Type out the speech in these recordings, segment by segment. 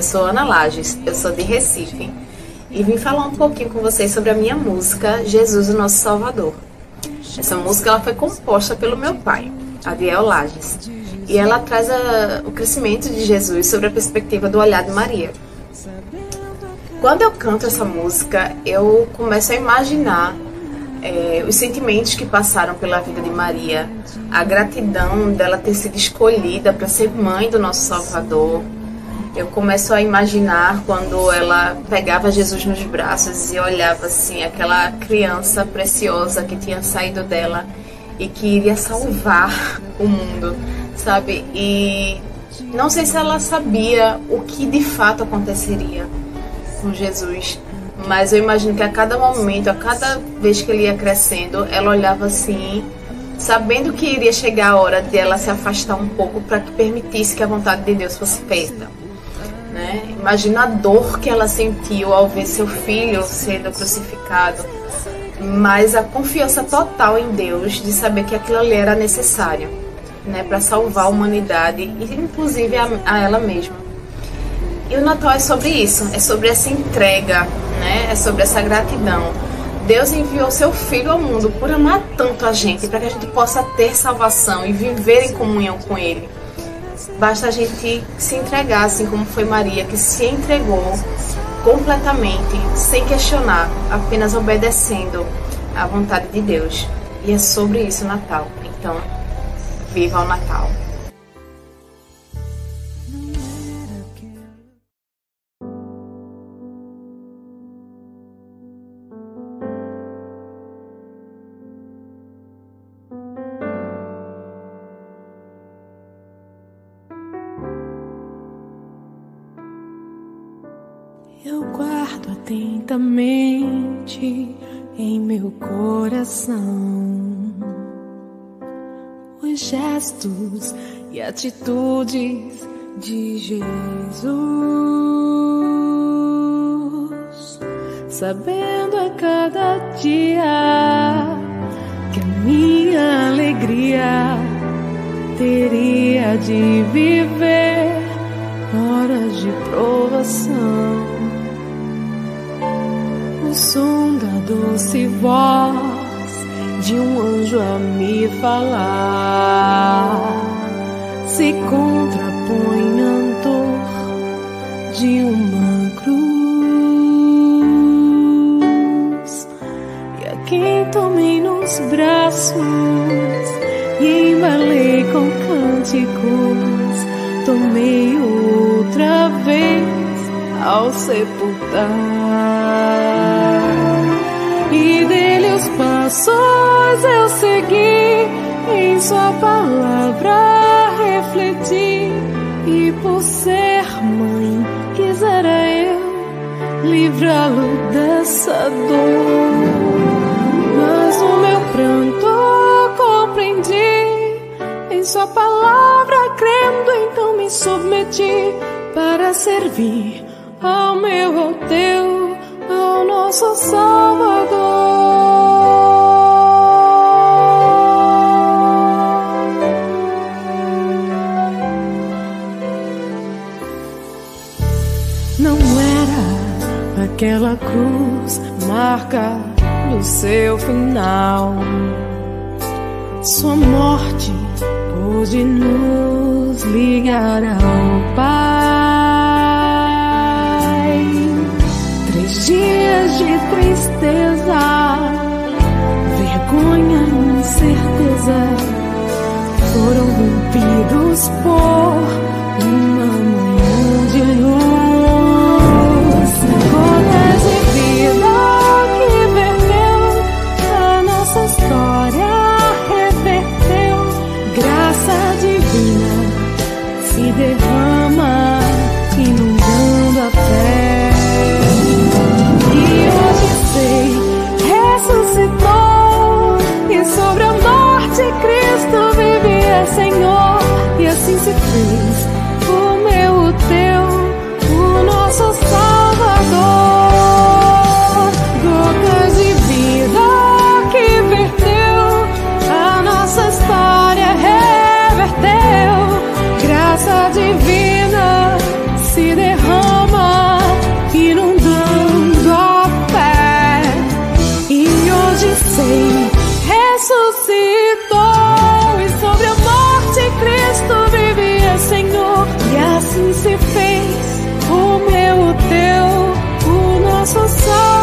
Eu sou Ana Lages, eu sou de Recife e vim falar um pouquinho com vocês sobre a minha música Jesus, o Nosso Salvador. Essa música ela foi composta pelo meu pai, Adiel Lages, e ela traz a, o crescimento de Jesus sobre a perspectiva do olhar de Maria. Quando eu canto essa música, eu começo a imaginar é, os sentimentos que passaram pela vida de Maria, a gratidão dela ter sido escolhida para ser mãe do nosso Salvador. Eu começo a imaginar quando ela pegava Jesus nos braços e olhava assim, aquela criança preciosa que tinha saído dela e que iria salvar o mundo, sabe? E não sei se ela sabia o que de fato aconteceria com Jesus mas eu imagino que a cada momento, a cada vez que ele ia crescendo, ela olhava assim, sabendo que iria chegar a hora de ela se afastar um pouco para que permitisse que a vontade de Deus fosse feita. Né? Imagina a dor que ela sentiu ao ver seu filho sendo crucificado, mas a confiança total em Deus de saber que aquilo ali era necessário, né, para salvar a humanidade e inclusive a, a ela mesma. E o Natal é sobre isso, é sobre essa entrega, né? É sobre essa gratidão. Deus enviou seu Filho ao mundo por amar tanto a gente, para que a gente possa ter salvação e viver em comunhão com Ele. Basta a gente se entregar, assim como foi Maria, que se entregou completamente, sem questionar, apenas obedecendo à vontade de Deus. E é sobre isso o Natal. Então, viva o Natal! Atentamente em meu coração. Os gestos e atitudes de Jesus, sabendo a cada dia que a minha alegria teria de viver horas de provação o som da doce voz de um anjo a me falar. Se contrapõe à dor de uma cruz. E a quem tomei nos braços e embalei com cânticos tomei outra vez ao sepultar e dele os passos eu segui, em Sua palavra refleti, e por ser mãe, quisera eu livrá-lo dessa dor. Mas o meu pranto compreendi, em Sua palavra crendo, então me submeti para servir ao meu, ao nosso Salvador. Não era aquela cruz marca do seu final. Sua morte pôde nos ligar vergonha e incerteza. Foram rompidos por verdade sei, ressuscitou e sobre a morte Cristo vivia, Senhor, e assim se fez o meu, o teu, o nosso sol.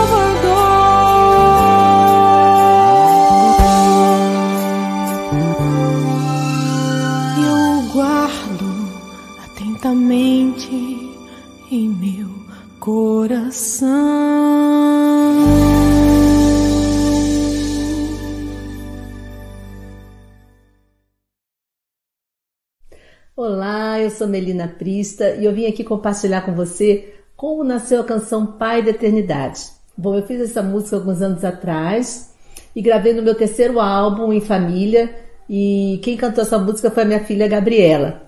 Eu sou Melina Prista e eu vim aqui compartilhar com você como nasceu a canção Pai da Eternidade. Bom, eu fiz essa música alguns anos atrás e gravei no meu terceiro álbum em família e quem cantou essa música foi a minha filha Gabriela.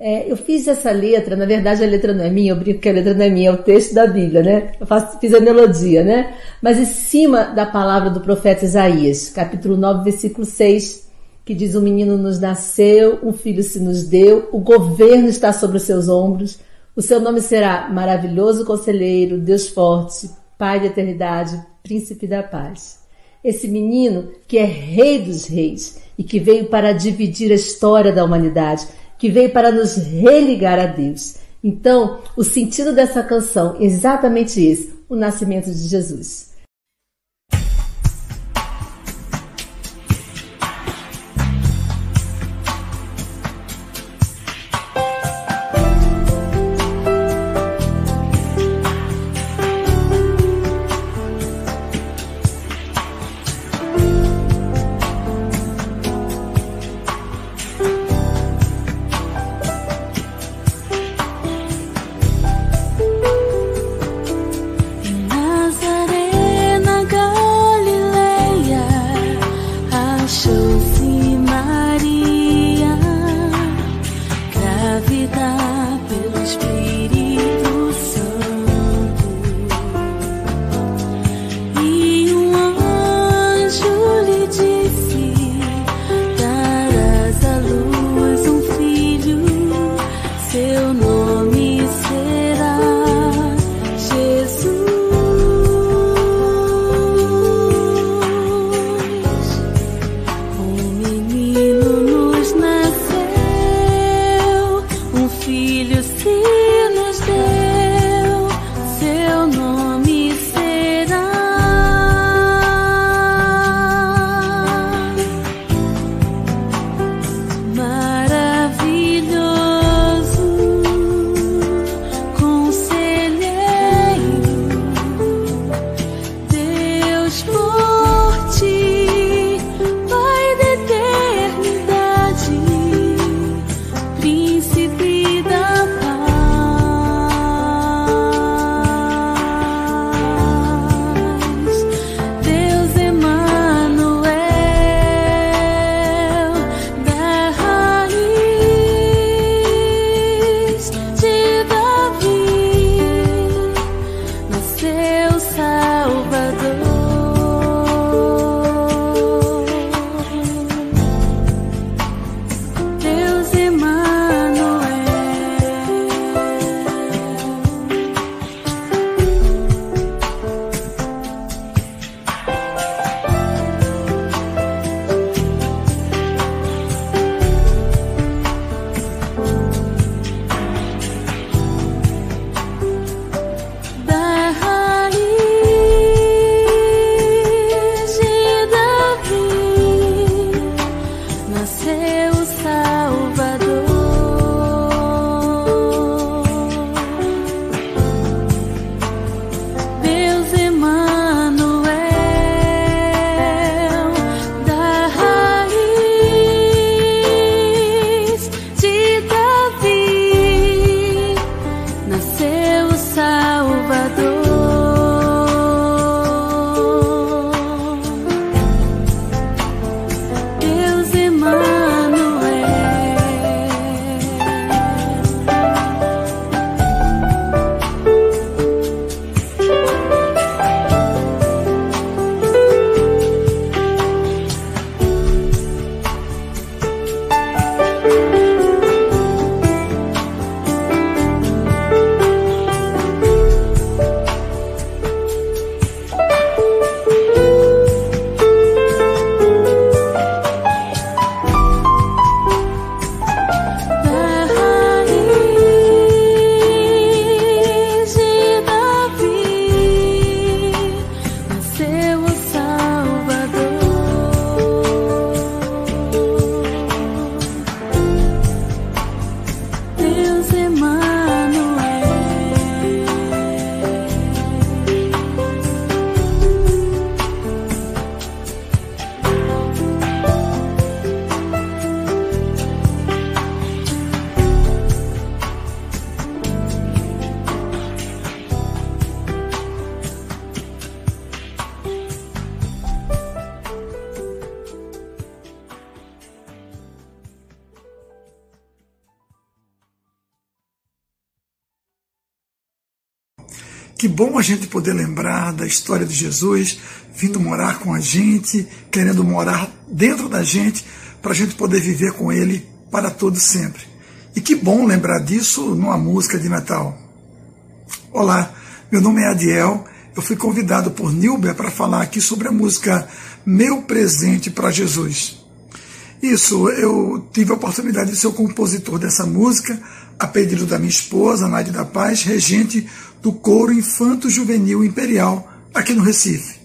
É, eu fiz essa letra, na verdade a letra não é minha, eu brinco que a letra não é minha, é o texto da Bíblia, né? Eu faço, fiz a melodia, né? Mas em cima da palavra do profeta Isaías, capítulo 9, versículo 6, que diz: O menino nos nasceu, um filho se nos deu, o governo está sobre os seus ombros, o seu nome será Maravilhoso Conselheiro, Deus Forte, Pai da Eternidade, Príncipe da Paz. Esse menino que é Rei dos Reis e que veio para dividir a história da humanidade que veio para nos religar a Deus. Então, o sentido dessa canção é exatamente esse: o nascimento de Jesus. Que bom a gente poder lembrar da história de Jesus vindo morar com a gente, querendo morar dentro da gente, para a gente poder viver com Ele para todo sempre. E que bom lembrar disso numa música de Natal. Olá, meu nome é Adiel. Eu fui convidado por Nilber para falar aqui sobre a música Meu Presente para Jesus. Isso, eu tive a oportunidade de ser o compositor dessa música, a pedido da minha esposa, Nádia da Paz, regente do coro Infanto Juvenil Imperial, aqui no Recife.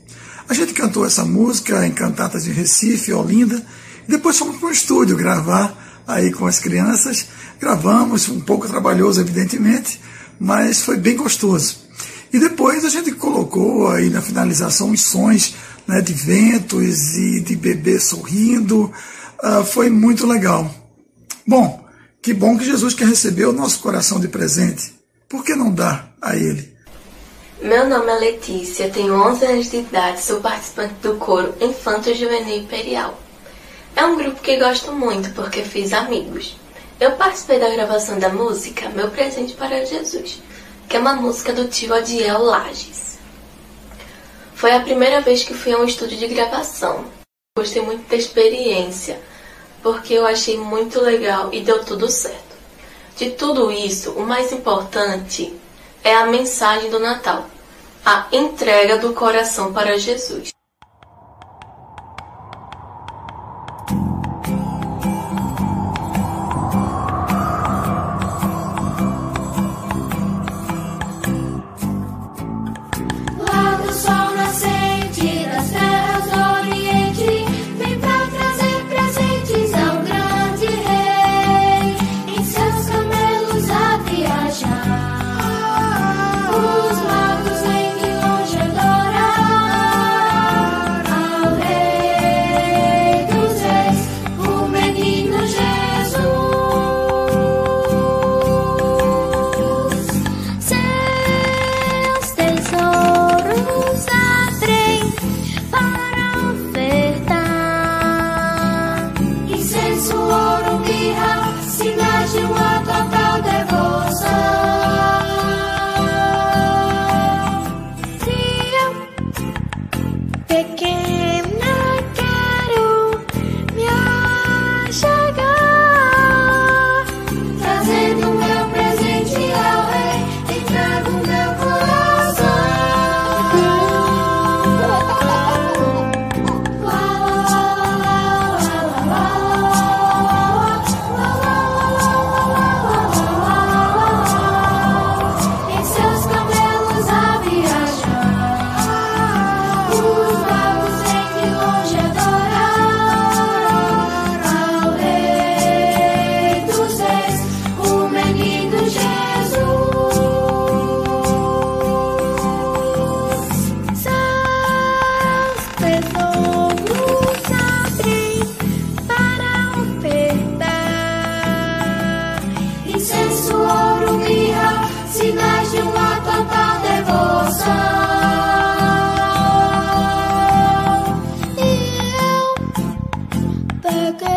A gente cantou essa música em cantatas de Recife, Olinda, e depois fomos para o estúdio gravar aí com as crianças. Gravamos, um pouco trabalhoso, evidentemente, mas foi bem gostoso. E depois a gente colocou aí na finalização os sons né, de ventos e de bebê sorrindo. Uh, foi muito legal. Bom, que bom que Jesus quer receber o nosso coração de presente. Por que não dar a Ele? Meu nome é Letícia, tenho 11 anos de idade, sou participante do coro Infanto Juvenil Imperial. É um grupo que gosto muito porque fiz amigos. Eu participei da gravação da música Meu Presente para Jesus, que é uma música do tio Adiel Lages. Foi a primeira vez que fui a um estúdio de gravação. Gostei muito da experiência, porque eu achei muito legal e deu tudo certo. De tudo isso, o mais importante é a mensagem do Natal, a entrega do coração para Jesus. back